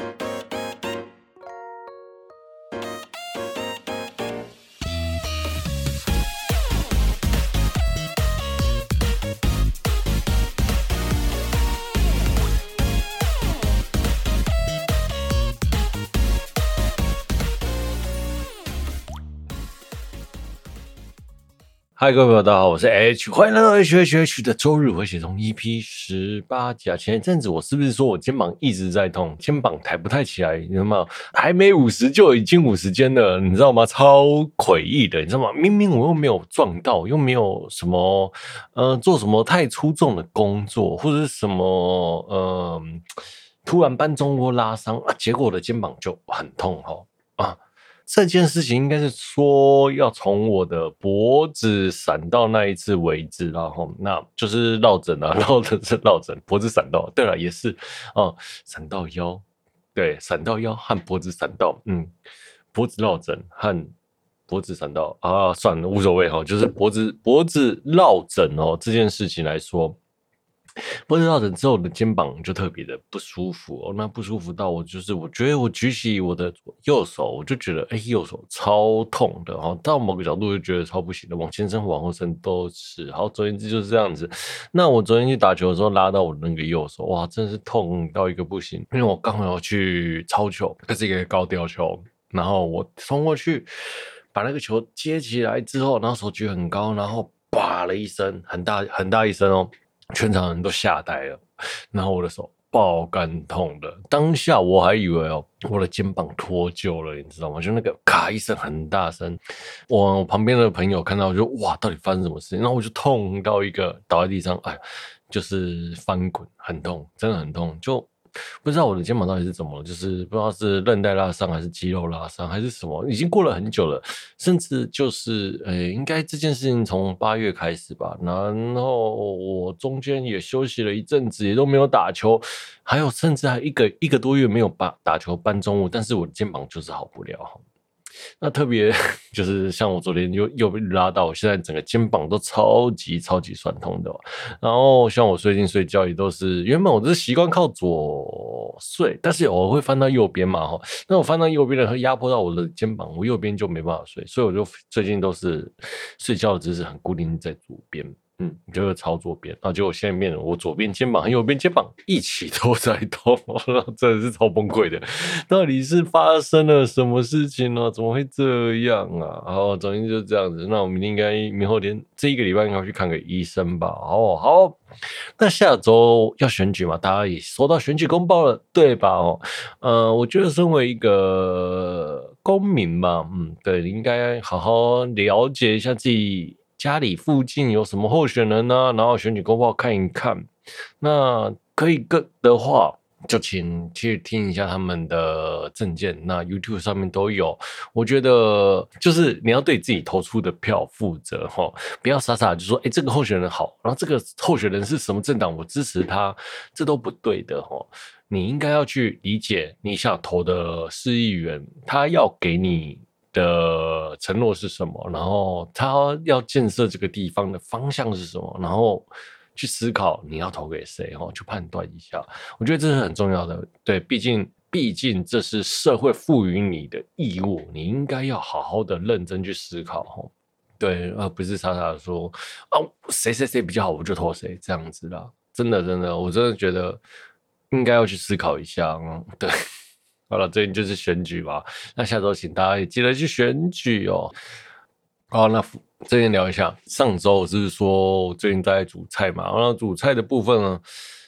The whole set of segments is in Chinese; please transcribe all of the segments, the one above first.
ん?嗨，各位朋友，大家好，我是 H，欢迎来到 H H H 的周日回血中 EP 十八集。前一阵子我是不是说我肩膀一直在痛，肩膀抬不太起来？你知道吗？还没五十就已经五十肩了，你知道吗？超诡异的，你知道吗？明明我又没有撞到，又没有什么呃做什么太出众的工作，或者是什么呃突然搬重物拉伤啊，结果我的肩膀就很痛哈啊。这件事情应该是说要从我的脖子闪到那一次为止，然后那就是落枕啊，落枕是落枕，脖子闪到。对了，也是哦，闪到腰，对，闪到腰和脖子闪到，嗯，脖子落枕和脖子闪到啊，算了，无所谓哈，就是脖子脖子落枕哦，这件事情来说。不知道，怎之后我的肩膀就特别的不舒服哦，那不舒服到我就是，我觉得我举起我的右手，我就觉得哎，右手超痛的哦，到某个角度就觉得超不行的，往前伸、往后伸都是。好，总之就是这样子。那我昨天去打球的时候拉到我那个右手，哇，真是痛到一个不行，因为我刚好要去超球，这是一个高吊球，然后我冲过去把那个球接起来之后，然后手举很高，然后叭了一声，很大很大一声哦。全场人都吓呆了，然后我的手爆肝痛的，当下我还以为哦，我的肩膀脱臼了，你知道吗？就那个咔一声很大声，我旁边的朋友看到就哇，到底发生什么事情？然后我就痛到一个倒在地上，哎，就是翻滚，很痛，真的很痛，就。不知道我的肩膀到底是怎么了，就是不知道是韧带拉伤还是肌肉拉伤还是什么，已经过了很久了，甚至就是呃、应该这件事情从八月开始吧，然后我中间也休息了一阵子，也都没有打球，还有甚至还一个一个多月没有把打球搬重物，但是我的肩膀就是好不了。那特别 就是像我昨天又又被拉到，我现在整个肩膀都超级超级酸痛的。然后像我最近睡觉也都是，原本我是习惯靠左睡，但是偶尔会翻到右边嘛哈。那我翻到右边的会压迫到我的肩膀，我右边就没办法睡，所以我就最近都是睡觉的姿势很固定在左边。嗯，就是朝左边，然后结果现在变成我左边肩膀和右边肩膀一起都在痛，真的是超崩溃的。到底是发生了什么事情呢？怎么会这样啊？好，总之就是这样子。那我们应该明后天这一个礼拜应该去看个医生吧。哦，好。那下周要选举嘛，大家也收到选举公报了，对吧？哦，呃，我觉得身为一个公民嘛，嗯，对，应该好好了解一下自己。家里附近有什么候选人呢、然后选举公报看一看，那可以跟的话，就请去听一下他们的证件。那 YouTube 上面都有。我觉得就是你要对自己投出的票负责哈，不要傻傻就说，哎，这个候选人好，然后这个候选人是什么政党，我支持他，这都不对的哈。你应该要去理解你想投的市议员，他要给你。的承诺是什么？然后他要建设这个地方的方向是什么？然后去思考你要投给谁，然后去判断一下。我觉得这是很重要的。对，毕竟毕竟这是社会赋予你的义务，你应该要好好的认真去思考。对，而不是傻傻的说哦，谁谁谁比较好，我就投谁这样子啦。真的，真的，我真的觉得应该要去思考一下。嗯对。好了，最近就是选举吧。那下周请大家也记得去选举哦。好，那这边聊一下，上周我是说最近在煮菜嘛。然后煮菜的部分呢，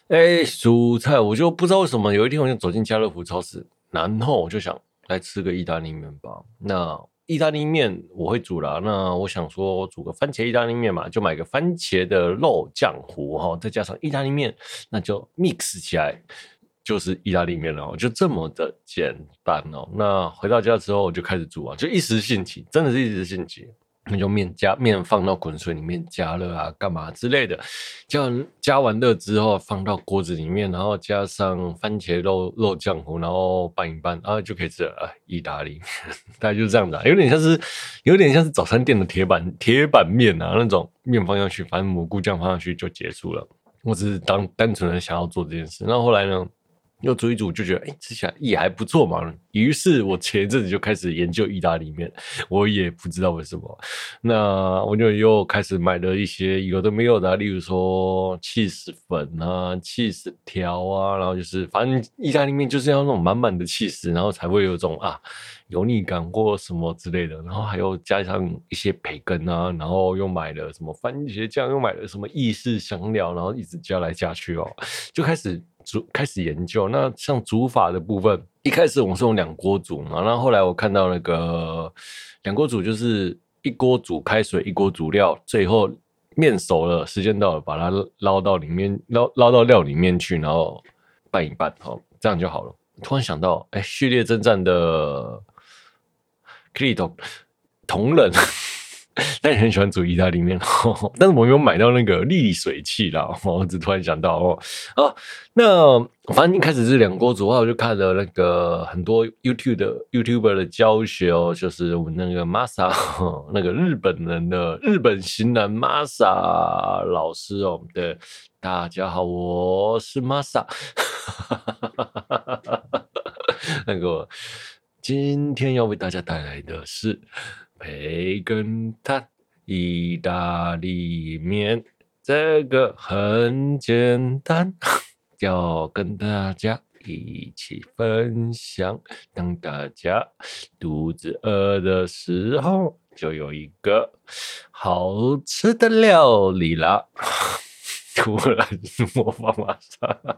哎，煮菜我就不知道为什么，有一天我就走进家乐福超市，然后我就想来吃个意大利面吧。那意大利面我会煮啦，那我想说我煮个番茄意大利面嘛，就买个番茄的肉酱糊哈，再加上意大利面，那就 mix 起来。就是意大利面了，就这么的简单哦。那回到家之后，我就开始煮啊，就一时兴起，真的是一时兴起，那就面加面放到滚水里面加热啊，干嘛之类的。加完加完热之后，放到锅子里面，然后加上番茄肉肉酱糊，然后拌一拌啊，就可以吃了啊。意大利面 大概就是这样子啊，有点像是有点像是早餐店的铁板铁板面啊，那种面放上去，反正蘑菇酱放上去就结束了。我只是当单纯的想要做这件事，那后来呢？又煮一煮就觉得，哎，吃起来也还不错嘛。于是我前一阵子就开始研究意大利面，我也不知道为什么。那我就又开始买了一些有的没有的，例如说起司粉啊、起司条啊，然后就是反正意大利面就是要那种满满的起司，然后才会有种啊油腻感或什么之类的。然后还有加上一些培根啊，然后又买了什么番茄酱，又买了什么意式香料，然后一直加来加去哦，就开始煮，开始研究。那像煮法的部分。一开始我们是用两锅煮嘛，然后后来我看到那个两锅煮就是一锅煮开水，一锅煮料，最后面熟了，时间到了，把它捞到里面，捞捞到料里面去，然后拌一拌，好，这样就好了。突然想到，哎，序列征战的 Kirito 同人。但也很喜欢煮意大利面，但是我没有买到那个沥水器啦。我只突然想到哦，哦，那反正一开始是两锅煮，后我就看了那个很多 YouTube 的 YouTuber 的教学哦，就是我们那个 Masa 那个日本人的日本型男 Masa 老师哦，对，大家好，我是 Masa，那个今天要为大家带来的是。培根蛋意大利面，这个很简单，要跟大家一起分享。当大家肚子饿的时候，就有一个好吃的料理啦。突然 魔法马上。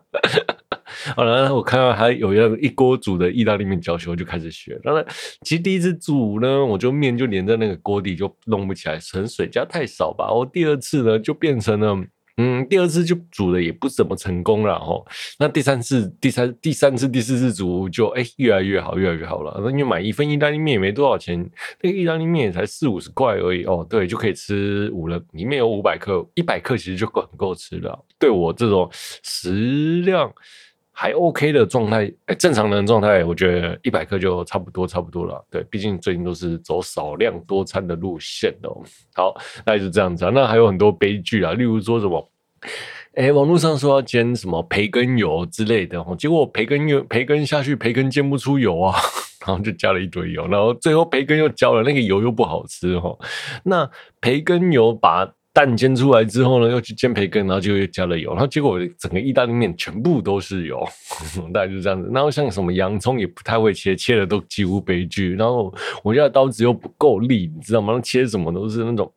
好了，我看到还有一样一锅煮的意大利面教学，我就开始学。当然，其实第一次煮呢，我就面就连在那个锅底就弄不起来，可能水加太少吧。我第二次呢，就变成了，嗯，第二次就煮的也不怎么成功了哦。那第三次、第三、第三次、第四次煮就哎、越来越好，越来越好了。那你买一份意大利面也没多少钱，那个意大利面也才四五十块而已哦。对，就可以吃五了，里面有五百克，一百克其实就够很够吃了。对我这种食量。还 OK 的状态，哎，正常人状态，我觉得一百克就差不多，差不多了。对，毕竟最近都是走少量多餐的路线的。好，那就这样子啊。那还有很多悲剧啊，例如说什么，哎，网络上说要煎什么培根油之类的，结果培根油培根下去，培根煎不出油啊，然后就加了一堆油，然后最后培根又焦了，那个油又不好吃哈。那培根油把。蛋煎出来之后呢，又去煎培根，然后就又加了油，然后结果整个意大利面全部都是油，大概就是这样子。然后像什么洋葱也不太会切，切的都几乎悲剧。然后我家的刀子又不够利，你知道吗？切什么都是那种，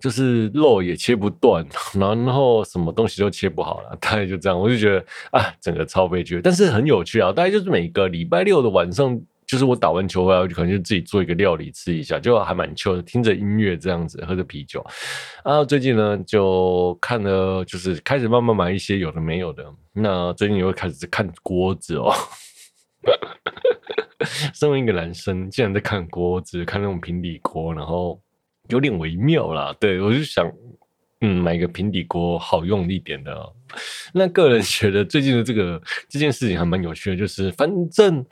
就是肉也切不断，然后什么东西都切不好了，大概就这样。我就觉得啊，整个超悲剧，但是很有趣啊。大概就是每个礼拜六的晚上。就是我打完球回来，我就可能就自己做一个料理吃一下，就还蛮 c 的，听着音乐这样子，喝着啤酒。啊，最近呢就看了，就是开始慢慢买一些有的没有的。那最近又开始看锅子哦。身为一个男生，竟然在看锅子，看那种平底锅，然后有点微妙啦。对，我就想，嗯，买一个平底锅好用一点的。那个人觉得最近的这个这件事情还蛮有趣的，就是反正。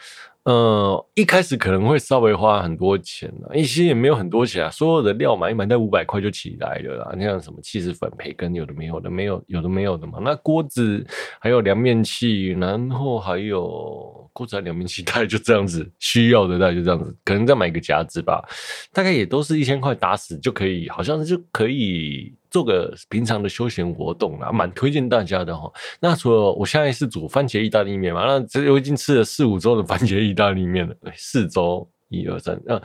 呃，一开始可能会稍微花很多钱，一些也没有很多钱啊，所有的料买一买，在五百块就起来了啦。那像什么起司粉、培根，有的没有的，没有有的没有的嘛。那锅子还有凉面器，然后还有锅子、凉面器，大概就这样子，需要的大概就这样子，可能再买一个夹子吧，大概也都是一千块打死就可以，好像就可以。做个平常的休闲活动啦，蛮推荐大家的哈。那除了我现在是煮番茄意大利面嘛，那这我已经吃了四五周的番茄意大利面了。对，四周一二三，呃，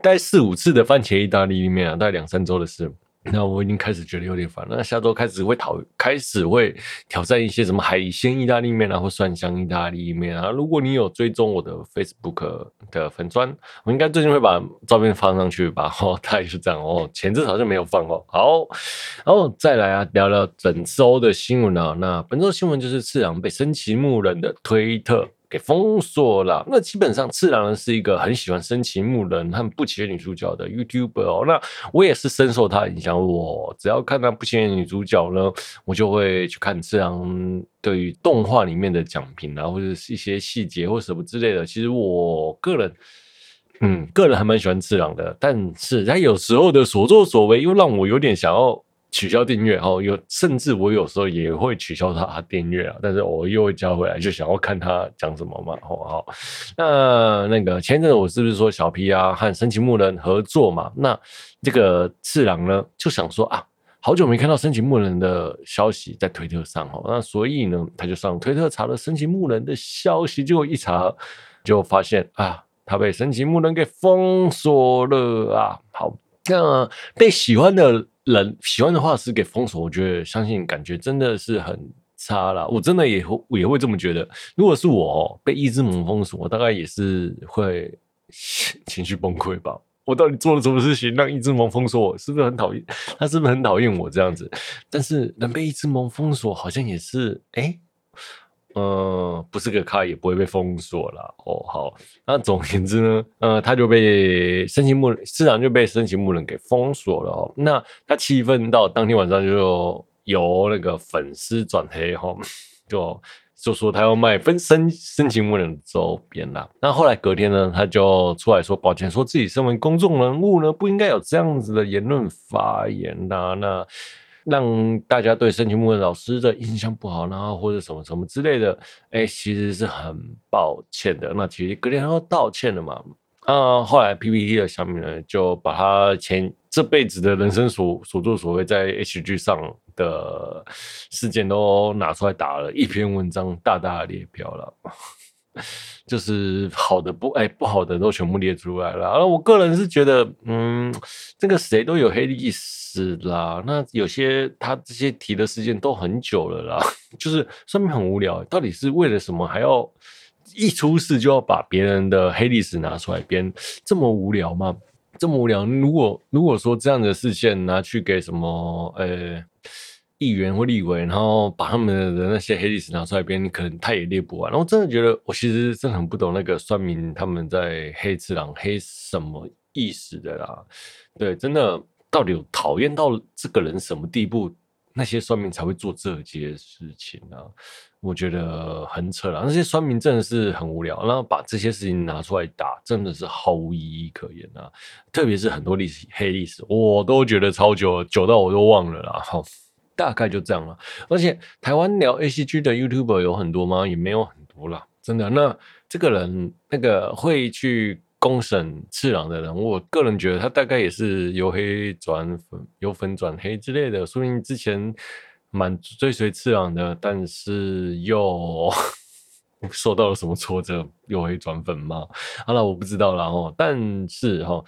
大概四五次的番茄意大利面啊，大概两三周的事。那我已经开始觉得有点烦了。那下周开始会讨，开始会挑战一些什么海鲜意大利面啊，或蒜香意大利面啊。如果你有追踪我的 Facebook 的粉专，我应该最近会把照片放上去吧。哦，大概是这样哦。前阵好像没有放哦。好，然后再来啊，聊聊本周的新闻啊。那本周新闻就是次郎被深崎牧人的推特。给封锁了。那基本上，次郎呢是一个很喜欢深情木人和不起眼女主角的 YouTuber 哦。那我也是深受他影响，我只要看到不起眼女主角呢，我就会去看次郎对于动画里面的讲评啊，或者是一些细节或什么之类的。其实我个人，嗯，个人还蛮喜欢次郎的，但是他有时候的所作所为又让我有点想要取消订阅哦，有甚至我有时候也会取消他订阅啊，但是我又会加回来，就想要看他讲什么嘛。好好，那那个前阵子我是不是说小 P 啊和神奇木人合作嘛？那这个次郎呢就想说啊，好久没看到神奇木人的消息在推特上哦，那所以呢他就上推特查了神奇木人的消息，结果一查就发现啊，他被神奇木人给封锁了啊。好，那被喜欢的。人喜欢的画师给封锁，我觉得相信感觉真的是很差啦。我真的也会也会这么觉得。如果是我被一只萌封锁，我大概也是会 情绪崩溃吧。我到底做了什么事情让一只萌封锁我？是不是很讨厌？他是不是很讨厌我这样子？但是能被一只萌封锁，好像也是哎。呃，不是个咖也不会被封锁了哦。好，那总而言之呢，呃，他就被申请木人市长就被申请木人给封锁了哦。那他气愤到当天晚上就由那个粉丝转黑哈，就就说他要卖分深深情木人周边啦。那后来隔天呢，他就出来说抱歉，说自己身为公众人物呢，不应该有这样子的言论发言呐。那。让大家对深情木人老师的印象不好，然后或者什么什么之类的，哎，其实是很抱歉的。那其实隔天他都道歉了嘛。啊，后来 PPT 的下面呢，就把他前这辈子的人生所所作所为在 HG 上的事件都拿出来打了一篇文章，大大的列表了。就是好的不哎，不好的都全部列出来了。而我个人是觉得，嗯，这个谁都有黑历史啦。那有些他这些提的事件都很久了啦，就是说明很无聊。到底是为了什么，还要一出事就要把别人的黑历史拿出来编？这么无聊吗？这么无聊？如果如果说这样的事件拿去给什么，呃。议员或立委，然后把他们的那些黑历史拿出来编，可能他也列不完。然后我真的觉得，我其实真的很不懂那个酸民他们在黑次郎黑什么意思的啦。对，真的到底有讨厌到这个人什么地步，那些酸民才会做这些事情啊？我觉得很扯了。那些酸民真的是很无聊，然后把这些事情拿出来打，真的是毫无意义可言啊。特别是很多历史黑历史，我都觉得超久，久到我都忘了啦。好。大概就这样了，而且台湾聊 ACG 的 YouTuber 有很多吗？也没有很多啦，真的。那这个人那个会去公审次郎的人，我个人觉得他大概也是由黑转粉，由粉转黑之类的。说明之前蛮追随次郎的，但是又 受到了什么挫折，由黑转粉吗？好了，我不知道了哦。但是哈，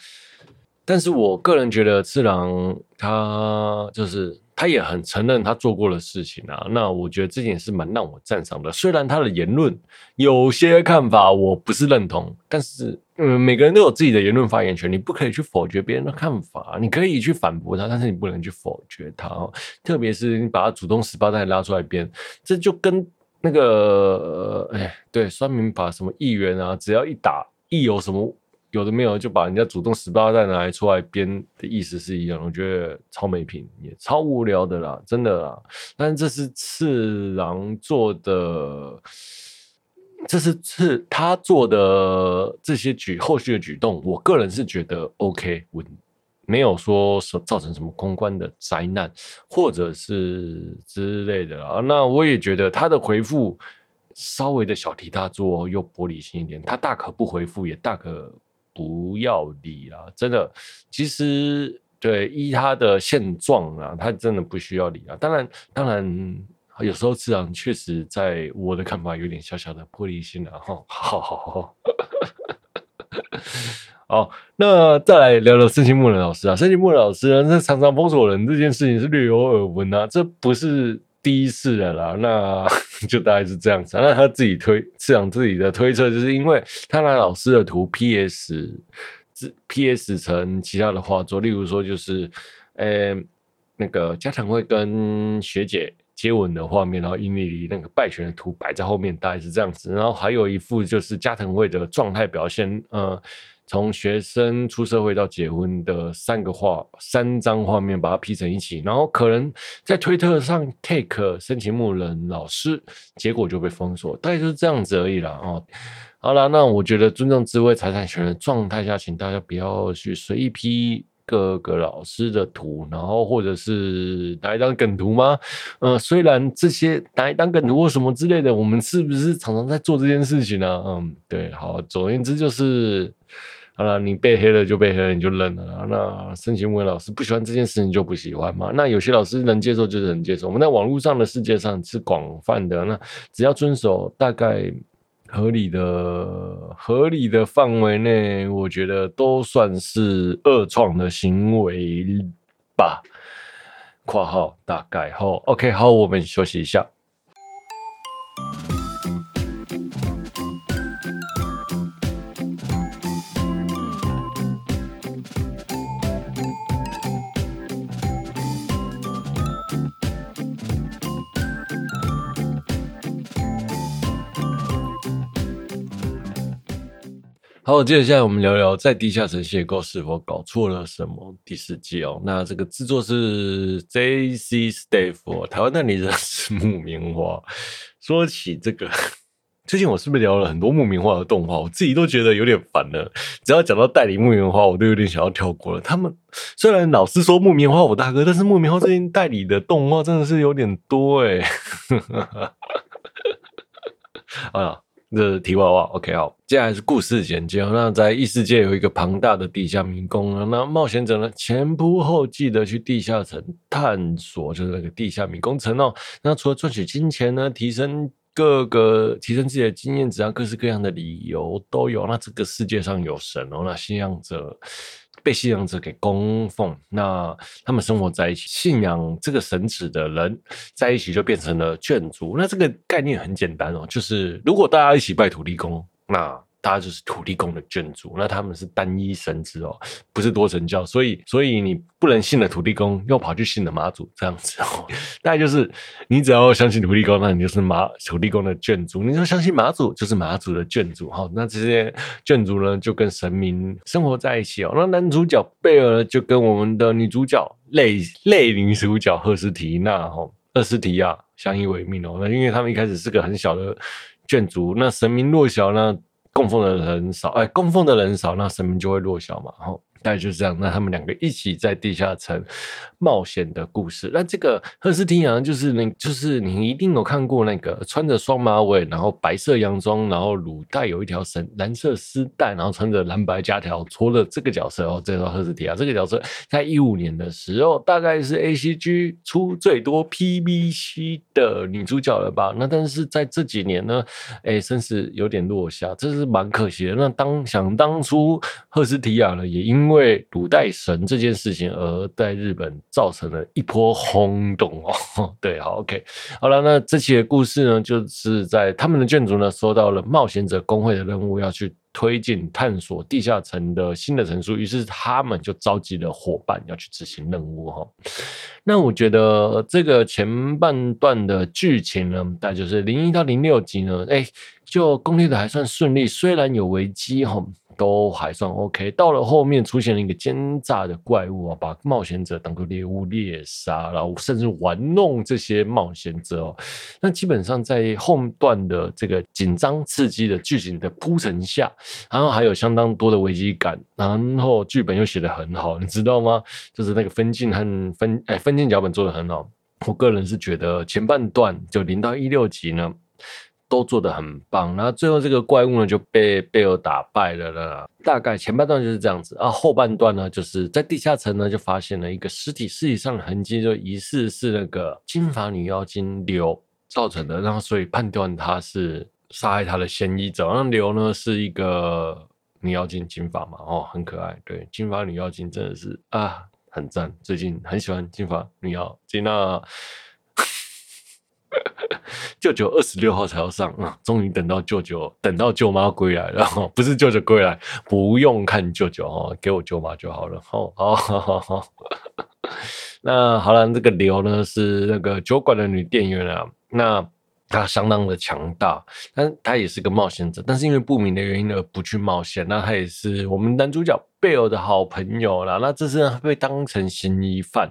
但是我个人觉得次郎他就是。他也很承认他做过的事情啊，那我觉得这件事蛮让我赞赏的。虽然他的言论有些看法我不是认同，但是嗯，每个人都有自己的言论发言权，你不可以去否决别人的看法，你可以去反驳他，但是你不能去否决他哦。特别是你把他祖宗十八代拉出来编，这就跟那个哎，对，酸民把什么议员啊，只要一打一有什么。有的没有就把人家祖宗十八代拿来出来编的意思是一样，我觉得超没品，也超无聊的啦，真的啦。但是这是次郎做的，这是次他做的这些举后续的举动，我个人是觉得 OK，稳，没有说造成什么公关的灾难或者是之类的啦。那我也觉得他的回复稍微的小题大做又玻璃心一点，他大可不回复，也大可。不要理啦，真的，其实对依他的现状啊，他真的不需要理啊。当然，当然，有时候次郎确实在我的看法有点小小的玻璃心了哈。好好好，好，那再来聊聊深情木人老师啊，深情木人老师呢，那常常封锁人这件事情是略有耳闻啊，这不是。第一次的啦，那 就大概是这样子。那他自己推，次郎自己的推测，就是因为他拿老师的图 PS，PS PS 成其他的画作，例如说就是，呃、那个加藤会跟学姐接吻的画面，然后因为那个败犬的图摆在后面，大概是这样子。然后还有一幅就是加藤会的状态表现，呃。从学生出社会到结婚的三个画，三张画面把它 P 成一起，然后可能在推特上 take 深情木人老师，结果就被封锁，大概就是这样子而已啦。哦。好了，那我觉得尊重智慧财产权的状态下，请大家不要去随意 P 各个老师的图，然后或者是拿一张梗图吗？呃，虽然这些拿一张梗图或什么之类的，我们是不是常常在做这件事情呢？嗯，对，好，总而言之就是，好了，你被黑了就被黑了，你就认了。那申请问老师不喜欢这件事情就不喜欢嘛？那有些老师能接受就是能接受。我们在网络上的世界上是广泛的，那只要遵守大概。合理的、合理的范围内，我觉得都算是二创的行为吧。括号大概后，OK，好，我们休息一下。好，接着下来我们聊聊在地下城邂逅是否搞错了什么第四季哦。那这个制作是 JC Staff，台湾代理人是木棉花。说起这个，最近我是不是聊了很多木棉花的动画？我自己都觉得有点烦了。只要讲到代理木棉花，我都有点想要跳过了。他们虽然老是说木棉花我大哥，但是木棉花最近代理的动画真的是有点多哎。啊。这是题外话，OK，好，接下来是故事简介。那在异世界有一个庞大的地下迷宫，那冒险者呢前仆后继的去地下城探索，就是那个地下迷宫城哦。那除了赚取金钱呢，提升各个提升自己的经验值啊，各式各样的理由都有。那这个世界上有神哦，那信仰者。被信仰者给供奉，那他们生活在一起，信仰这个神祇的人在一起就变成了眷族。那这个概念很简单哦，就是如果大家一起拜土地公，那。大家就是土地公的眷族，那他们是单一神职哦，不是多神教，所以所以你不能信了土地公，又跑去信了妈祖这样子哦。大概就是你只要相信土地公，那你就是妈土地公的眷族；你说相信妈祖，就是妈祖的眷族。好，那这些眷族呢，就跟神明生活在一起哦。那男主角贝尔就跟我们的女主角类类女主角赫斯提娜哈赫斯提亚相依为命哦。那因为他们一开始是个很小的眷族，那神明弱小呢。供奉的人少，哎，供奉的人少，那神明就会弱小嘛，吼。大概就是这样，那他们两个一起在地下城冒险的故事。那这个赫斯提亚就是那，就是你一定有看过那个穿着双马尾，然后白色洋装，然后乳带有一条绳，蓝色丝带，然后穿着蓝白夹条除了这个角色哦。这个赫斯提亚这个角色，在一五年的时候，大概是 A C G 出最多 P V C 的女主角了吧？那但是在这几年呢，哎，声势有点落下，这是蛮可惜的。那当想当初赫斯提亚呢，也因为因因为鲁代神这件事情而在日本造成了一波轰动哦。对，好，OK，好了，那这期的故事呢，就是在他们的眷族呢收到了冒险者公会的任务，要去推进探索地下城的新的城数，于是他们就召集了伙伴要去执行任务哈。那我觉得这个前半段的剧情呢，大概就是零一到零六集呢，哎，就攻略的还算顺利，虽然有危机哈。都还算 OK，到了后面出现了一个奸诈的怪物啊，把冒险者当作猎物猎杀，然后甚至玩弄这些冒险者哦。那基本上在后段的这个紧张刺激的剧情的铺陈下，然后还有相当多的危机感，然后剧本又写得很好，你知道吗？就是那个分镜和分哎分镜脚本做得很好。我个人是觉得前半段就零到一六集呢。都做得很棒，然后最后这个怪物呢就被贝尔打败了了。大概前半段就是这样子啊，后半段呢就是在地下城呢就发现了一个尸体，尸体上的痕迹就疑似是那个金发女妖精刘造成的，然后所以判断他是杀害他的嫌疑者。那刘呢是一个女妖精，金发嘛，哦，很可爱。对，金发女妖精真的是啊，很赞，最近很喜欢金发女妖精啊。舅舅二十六号才要上啊！终于等到舅舅，等到舅妈归来了。不是舅舅归来，不用看舅舅哦，给我舅妈就好了。好，好，好，好。那好了，这个刘呢是那个酒馆的女店员啊。那她相当的强大，但她也是个冒险者，但是因为不明的原因而不去冒险。那她也是我们男主角贝尔的好朋友啦。那这次呢被当成嫌疑犯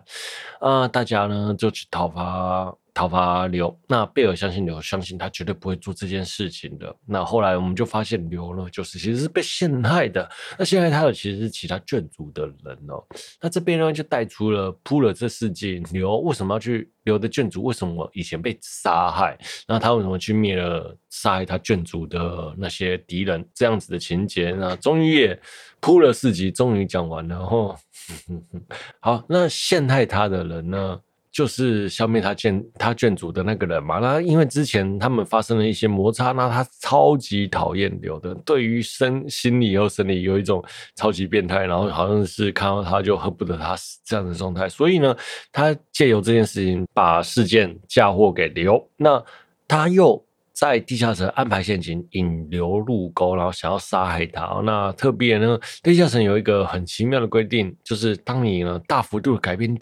啊，大家呢就去讨伐。讨伐刘。那贝尔相信刘，相信他绝对不会做这件事情的。那后来我们就发现刘呢，就是其实是被陷害的。那陷害他的其实是其他眷族的人哦。那这边呢就带出了铺了这世界，刘为什么要去？刘的眷族为什么以前被杀害？那他为什么去灭了杀害他眷族的那些敌人？这样子的情节，那终于也铺了四集，终于讲完了。然后，好，那陷害他的人呢？就是消灭他眷他眷族的那个人嘛。那因为之前他们发生了一些摩擦，那他超级讨厌刘的，对于身心理和生理有一种超级变态，然后好像是看到他就恨不得他死这样的状态。所以呢，他借由这件事情把事件嫁祸给刘。那他又在地下城安排陷阱，引刘入沟，然后想要杀害他。那特别呢，地下城有一个很奇妙的规定，就是当你呢大幅度改变。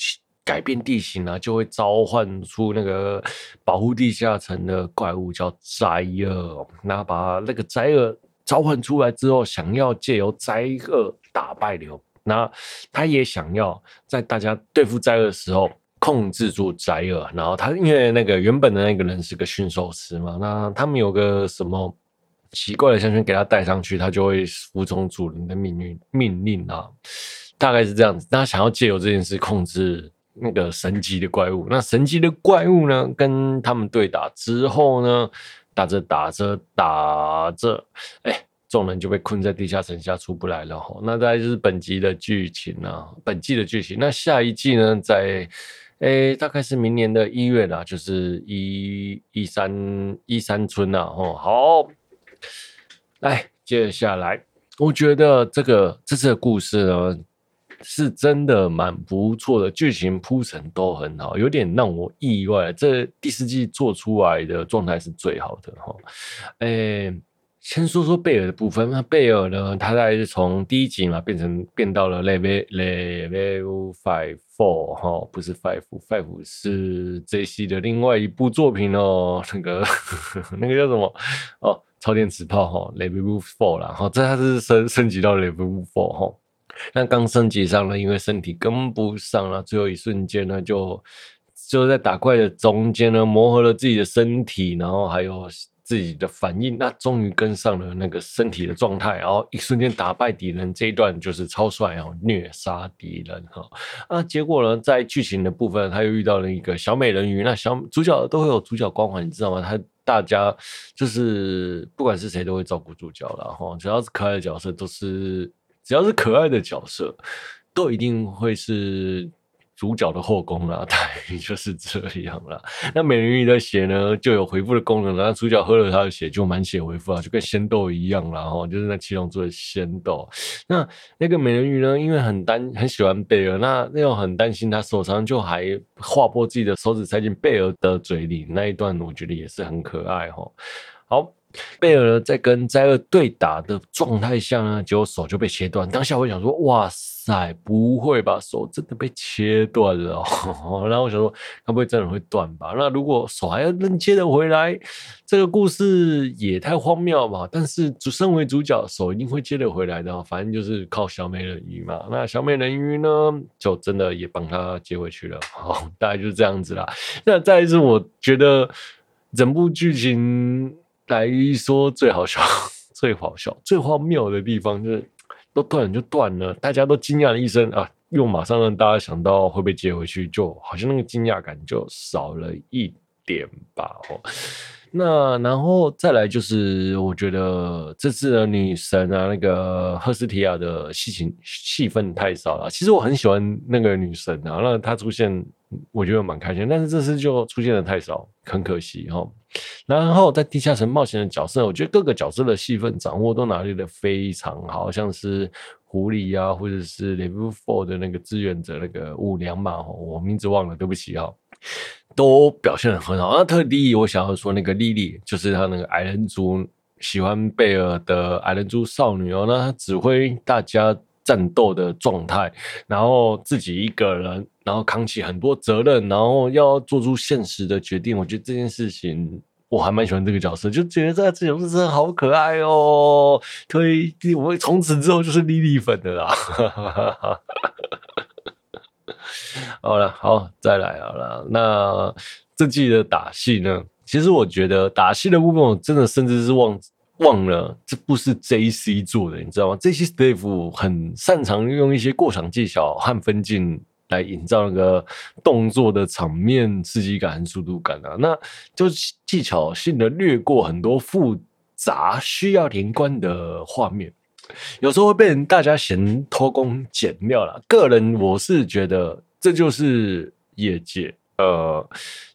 改变地形、啊，就会召唤出那个保护地下城的怪物，叫灾厄。那把那个灾厄召唤出来之后，想要借由灾厄打败流。那他也想要在大家对付灾厄的时候控制住灾厄。然后他因为那个原本的那个人是个驯兽师嘛，那他们有个什么奇怪的项圈给他戴上去，他就会服从主人的命运命令啊，大概是这样子。那他想要借由这件事控制。那个神级的怪物，那神级的怪物呢，跟他们对打之后呢，打着打着打着，哎，众人就被困在地下城下出不来了哈。那大概就是本集的剧情啊，本季的剧情。那下一季呢，在哎，大概是明年的一月啦，就是一一三一三春呐。哦，好，来接下来，我觉得这个这次的故事呢。是真的蛮不错的，剧情铺陈都很好，有点让我意外。这第四季做出来的状态是最好的哈。诶，先说说贝尔的部分。那贝尔呢，他大概是从第一集嘛，变成变到了 level level five four 哈，不是 five five 是 JC 的另外一部作品哦。那个 那个叫什么哦？超电磁炮哈，level four 啦。哈，这它是升升级到 level four 哈。那刚升级上了，因为身体跟不上了，最后一瞬间呢，就就在打怪的中间呢，磨合了自己的身体，然后还有自己的反应，那终于跟上了那个身体的状态，然后一瞬间打败敌人，这一段就是超帅哦，虐杀敌人哈。啊，结果呢，在剧情的部分，他又遇到了一个小美人鱼，那小主角都会有主角光环，你知道吗？他大家就是不管是谁都会照顾主角了哈，只要是可爱的角色都是。只要是可爱的角色，都一定会是主角的后宫啦，大概就是这样啦。那美人鱼的血呢，就有回复的功能，然后主角喝了他的血就满血回复啊，就跟仙豆一样啦。哈，就是那七龙珠的仙豆。那那个美人鱼呢，因为很担很喜欢贝尔，那那种很担心他受伤，就还划破自己的手指塞进贝尔的嘴里，那一段我觉得也是很可爱哈。好。贝尔在跟灾厄对打的状态下呢，结果手就被切断。当下我想说：“哇塞，不会吧？手真的被切断了哦？” 然后我想说：“会不会真的会断吧？”那如果手还要能接得回来，这个故事也太荒谬吧？但是主身为主角，手一定会接得回来的。反正就是靠小美人鱼嘛。那小美人鱼呢，就真的也帮他接回去了。好，大概就是这样子啦。那再一次，我觉得整部剧情。来说最好笑、最好笑、最荒谬的地方就是，都断了就断了，大家都惊讶了一声啊，又马上让大家想到会被接回去，就好像那个惊讶感就少了一点吧。哦，那然后再来就是，我觉得这次的女神啊，那个赫斯提亚的戏情戏份太少了。其实我很喜欢那个女神啊，那她出现。我觉得蛮开心，但是这次就出现的太少，很可惜哈。然后在地下城冒险的角色，我觉得各个角色的戏份掌握都拿捏的非常好，像是狐狸啊，或者是 Level Four 的那个志愿者那个五娘嘛，我名字忘了，对不起哈，都表现的很好。那特地我想要说那个莉莉，就是他那个矮人族喜欢贝尔的矮人族少女哦，那他指挥大家。战斗的状态，然后自己一个人，然后扛起很多责任，然后要做出现实的决定。我觉得这件事情我还蛮喜欢这个角色，就觉得这个角色真的好可爱哦。推我从此之后就是莉莉粉的啦。好了，好，再来好了。那这季的打戏呢，其实我觉得打戏的部分，我真的甚至是忘忘了这部是 JC 做的，你知道吗？JC Staff 很擅长用一些过场技巧和分镜来营造那个动作的场面刺激感和速度感啊，那就技巧性的略过很多复杂需要连贯的画面。有时候会被人大家嫌偷工减料了。个人我是觉得这就是业界，呃，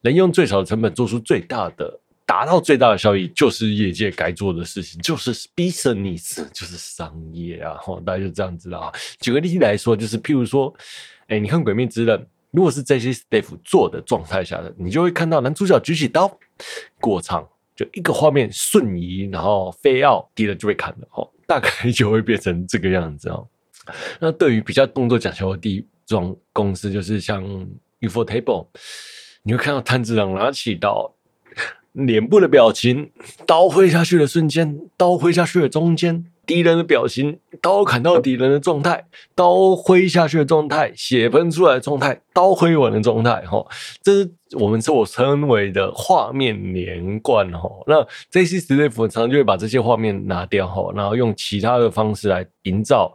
能用最少的成本做出最大的，达到最大的效益，就是业界该做的事情，就是 business，就是商业啊。吼，大家就这样子啦。举个例子来说，就是譬如说，哎，你看《鬼灭之刃》，如果是这些 staff 做的状态下的，你就会看到男主角举起刀过场，就一个画面瞬移，然后飞奥，敌人就会砍了。吼。大概 就会变成这个样子哦。那对于比较动作讲求的地装公司，就是像 ufotable，你会看到炭治郎拿起刀，脸部的表情，刀挥下去的瞬间，刀挥下去的中间。敌人的表情，刀砍到敌人的状态，刀挥下去的状态，血喷出来的状态，刀挥完的状态，哈，这是我们所称为的画面连贯，哈。那 J.C.Staff 常常就会把这些画面拿掉，哈，然后用其他的方式来营造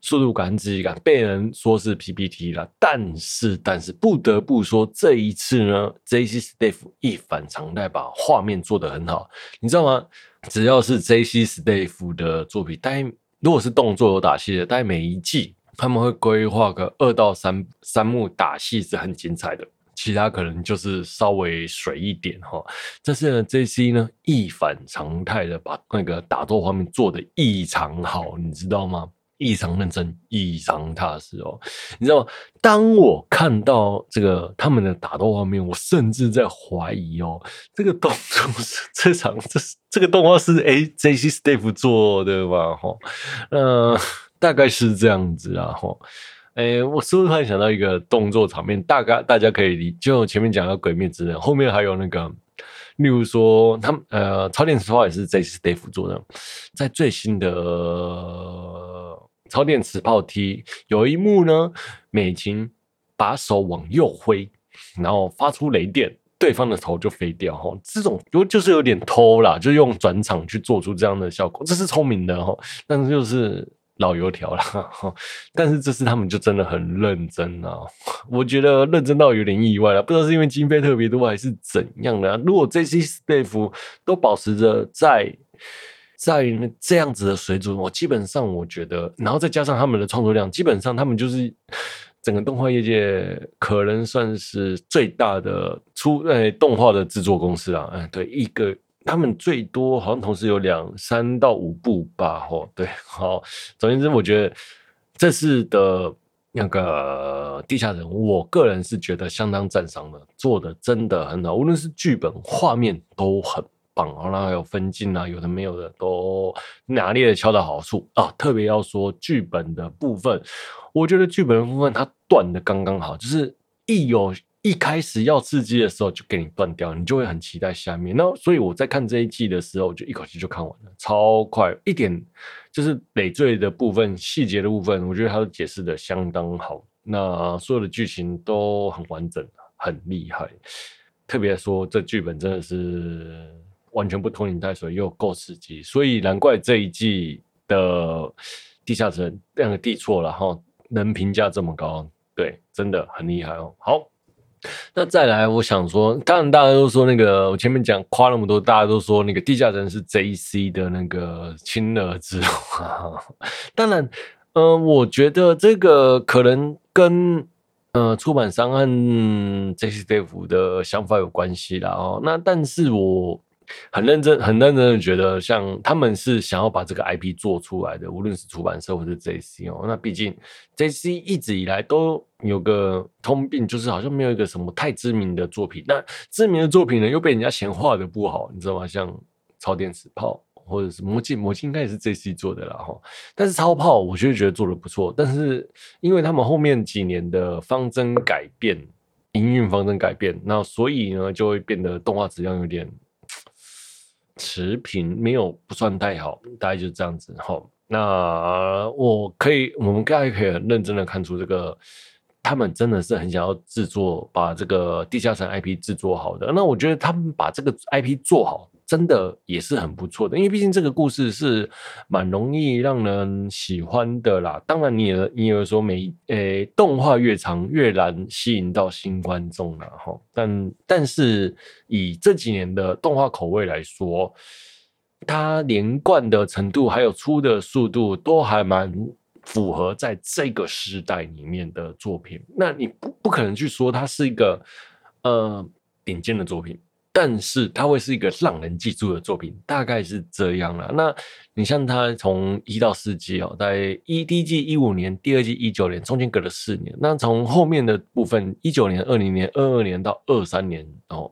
速度感、刺激感，被人说是 PPT 了。但是，但是不得不说，这一次呢，，J.C.Staff 一反常态，把画面做得很好，你知道吗？只要是 JC Staff 的作品，但如果是动作有打戏的，但每一季他们会规划个二到三三幕打戏是很精彩的，其他可能就是稍微水一点哈。但是呢，JC 呢一反常态的把那个打斗画面做得异常好，你知道吗？异常认真，异常踏实哦。你知道吗？当我看到这个他们的打斗画面，我甚至在怀疑哦，这个动作是这场这这个动画是 A J C Staff 做的吧？哈，呃，大概是这样子啊。哈，哎，我是不是突然想到一个动作场面？大概大家可以理，就前面讲到《鬼灭之刃》，后面还有那个，例如说他们呃，超电磁炮也是 J C Staff 做的，在最新的。超电磁炮 T 有一幕呢，美琴把手往右挥，然后发出雷电，对方的头就飞掉。哈，这种就就是有点偷啦，就用转场去做出这样的效果，这是聪明的哈。但是就是老油条了哈。但是这次他们就真的很认真啊，我觉得认真到有点意外了，不知道是因为经费特别多还是怎样的。如果这些 staff 都保持着在。在这样子的水准，我基本上我觉得，然后再加上他们的创作量，基本上他们就是整个动画业界可能算是最大的出呃动画的制作公司啊。嗯，对，一个他们最多好像同时有两三到五部吧。哦，对，好，总言之，我觉得这次的那个地下城，我个人是觉得相当赞赏的，做的真的很好，无论是剧本、画面都很。棒，然后还有分镜啊，有的没有的都拿捏的恰到好处啊。特别要说剧本的部分，我觉得剧本的部分它断的刚刚好，就是一有一开始要刺激的时候就给你断掉，你就会很期待下面。那所以我在看这一季的时候，就一口气就看完了，超快，一点就是累赘的部分、细节的部分，我觉得它都解释的相当好。那所有的剧情都很完整，很厉害。特别说这剧本真的是。完全不拖泥带水，又够刺激，所以难怪这一季的地下城两个地错了哈，能评价这么高，对，真的很厉害哦。好，那再来，我想说，当然大家都说那个，我前面讲夸那么多，大家都说那个地下城是 JC 的那个亲儿子，当然，嗯、呃，我觉得这个可能跟呃出版商和 jcf 的想法有关系啦哦。那但是我。很认真，很认真的觉得，像他们是想要把这个 IP 做出来的，无论是出版社或是 JC 哦。那毕竟 JC 一直以来都有个通病，就是好像没有一个什么太知名的作品。那知名的作品呢，又被人家嫌画的不好，你知道吗？像超电磁炮或者是魔镜，魔镜应该也是 JC 做的啦哈。但是超炮，我确实觉得做的不错。但是因为他们后面几年的方针改变，营运方针改变，那所以呢，就会变得动画质量有点。持平没有不算太好，大概就是这样子哈。那我可以，我们大家可以很认真的看出这个他们真的是很想要制作，把这个地下城 IP 制作好的。那我觉得他们把这个 IP 做好，真的也是很不错的。因为毕竟这个故事是蛮容易让人喜欢的啦。当然，你也你有说每诶、动画越长越难吸引到新观众了哈。但但是以这几年的动画口味来说，它连贯的程度还有出的速度都还蛮。符合在这个时代里面的作品，那你不不可能去说它是一个呃顶尖的作品，但是它会是一个让人记住的作品，大概是这样了。那你像它从一到四季哦，在一第一季一五年，第二季一九年，中间隔了四年。那从后面的部分，一九年、二零年、二二年到二三年哦。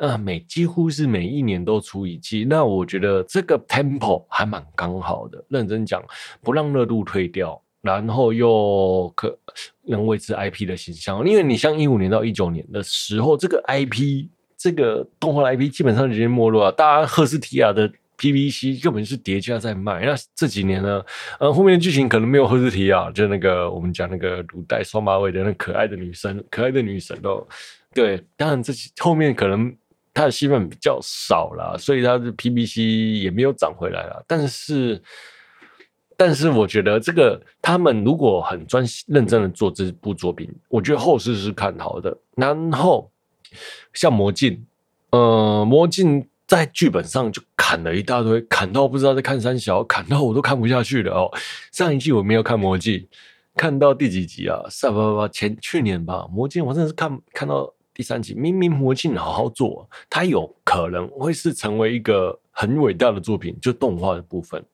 那，每几乎是每一年都出一季，那我觉得这个 tempo 还蛮刚好的。认真讲，不让热度退掉，然后又可能维持 IP 的形象。因为你像一五年到一九年的时候，这个 IP 这个动画 IP 基本上已经没落了。大家赫斯提亚的 PVC 根本是叠加在卖。那这几年呢，呃，后面的剧情可能没有赫斯提亚，就那个我们讲那个鲁代双马尾的那可爱的女生，可爱的女神哦。对，当然这后面可能。它的戏份比较少啦，所以它的 PVC 也没有涨回来了。但是，但是我觉得这个他们如果很专心认真的做这部作品，我觉得后世是看好的。然后像魔镜，呃，魔镜在剧本上就砍了一大堆，砍到不知道在看三小，砍到我都看不下去了哦。上一季我没有看魔镜，看到第几集啊？上吧吧前去年吧，魔镜我真的是看看到。第三集明明魔镜好好做，它有可能会是成为一个很伟大的作品，就动画的部分，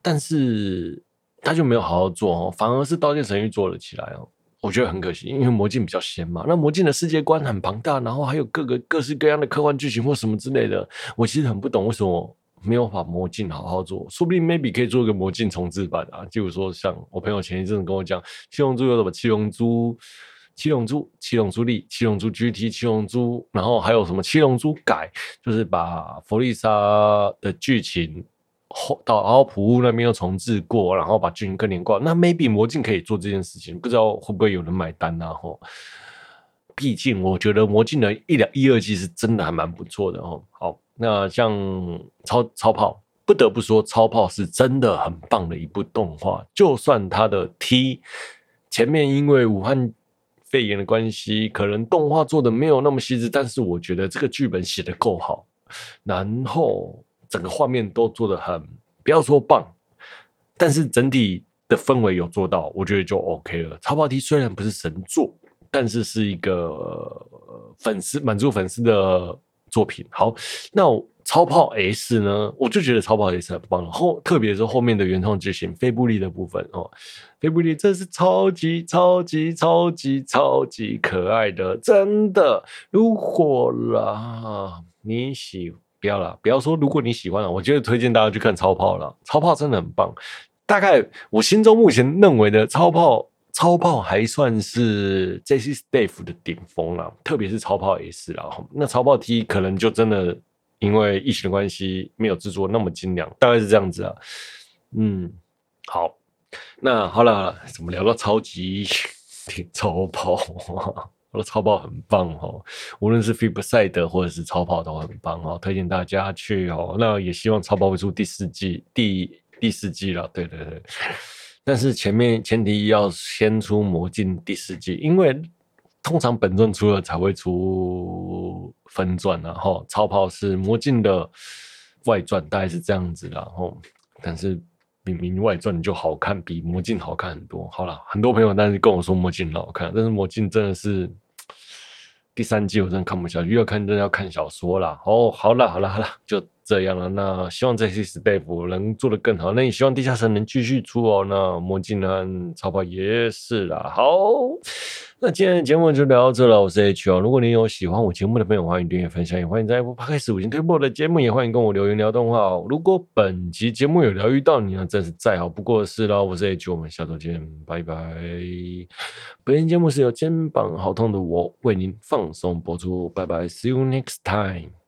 但是他就没有好好做哦，反而是《刀剑神域》做了起来哦，我觉得很可惜，因为魔镜比较仙嘛。那魔镜的世界观很庞大，然后还有各个各式各样的科幻剧情或什么之类的，我其实很不懂为什么没有把魔镜好好做，说不定 maybe 可以做一个魔镜重制版啊，就说像我朋友前一阵子跟我讲，七龙珠有什么七龙珠。七龙珠、七龙珠力、七龙珠 GT、七龙珠，然后还有什么七龙珠改，就是把弗利萨的剧情后到然后普乌那边又重置过，然后把剧情更连贯。那 maybe 魔镜可以做这件事情，不知道会不会有人买单啊？吼，毕竟我觉得魔镜的一两一二季是真的还蛮不错的哦。好，那像超超炮，不得不说超炮是真的很棒的一部动画，就算它的 T 前面因为武汉。肺炎的关系，可能动画做的没有那么细致，但是我觉得这个剧本写的够好，然后整个画面都做的很，不要说棒，但是整体的氛围有做到，我觉得就 OK 了。超跑 T 虽然不是神作，但是是一个粉丝满足粉丝的作品。好，那。超炮 S 呢，我就觉得超炮 S 很棒。后特别是后面的原创剧情，菲布利的部分哦，菲布利真是超级超级超级超级可爱的，真的。如果啦，你喜不要啦，不要说如果你喜欢了，我觉得推荐大家去看超炮了。超炮真的很棒，大概我心中目前认为的超炮，超炮还算是 JC Staff 的顶峰了，特别是超炮 S 啦。那超炮 T 可能就真的。因为疫情的关系，没有制作那么精良，大概是这样子啊。嗯，好，那好了好了，怎么聊到超级 超跑？我的超跑很棒哦，无论是 Flipside 或者是超跑都很棒哦，推荐大家去哦。那也希望超跑会出第四季，第第四季了。对对对，但是前面前提要先出魔镜第四季，因为。通常本传出了才会出分传，然后超跑是魔镜的外传，大概是这样子，然后但是明明外传就好看，比魔镜好看很多。好了，很多朋友但是跟我说魔镜很好看，但是魔镜真的是第三季我真的看不下去，要看真要看小说了。哦，好了好了好了，就这样了。那希望这些 staff 能做得更好，那也希望地下城能继续出哦。那魔镜呢，超跑也是啦。好。那今天的节目就聊到这了，我是 H 哦。如果你有喜欢我节目的朋友，欢迎订阅分享，也欢迎在 Apple Podcast 五星推播的节目，也欢迎跟我留言聊动画哦。如果本集节目有疗愈到你，那真是再好不过的事了。我是 H，我们下周见，拜拜。本期节目是由肩膀好痛的我为您放松播出，拜拜，See you next time。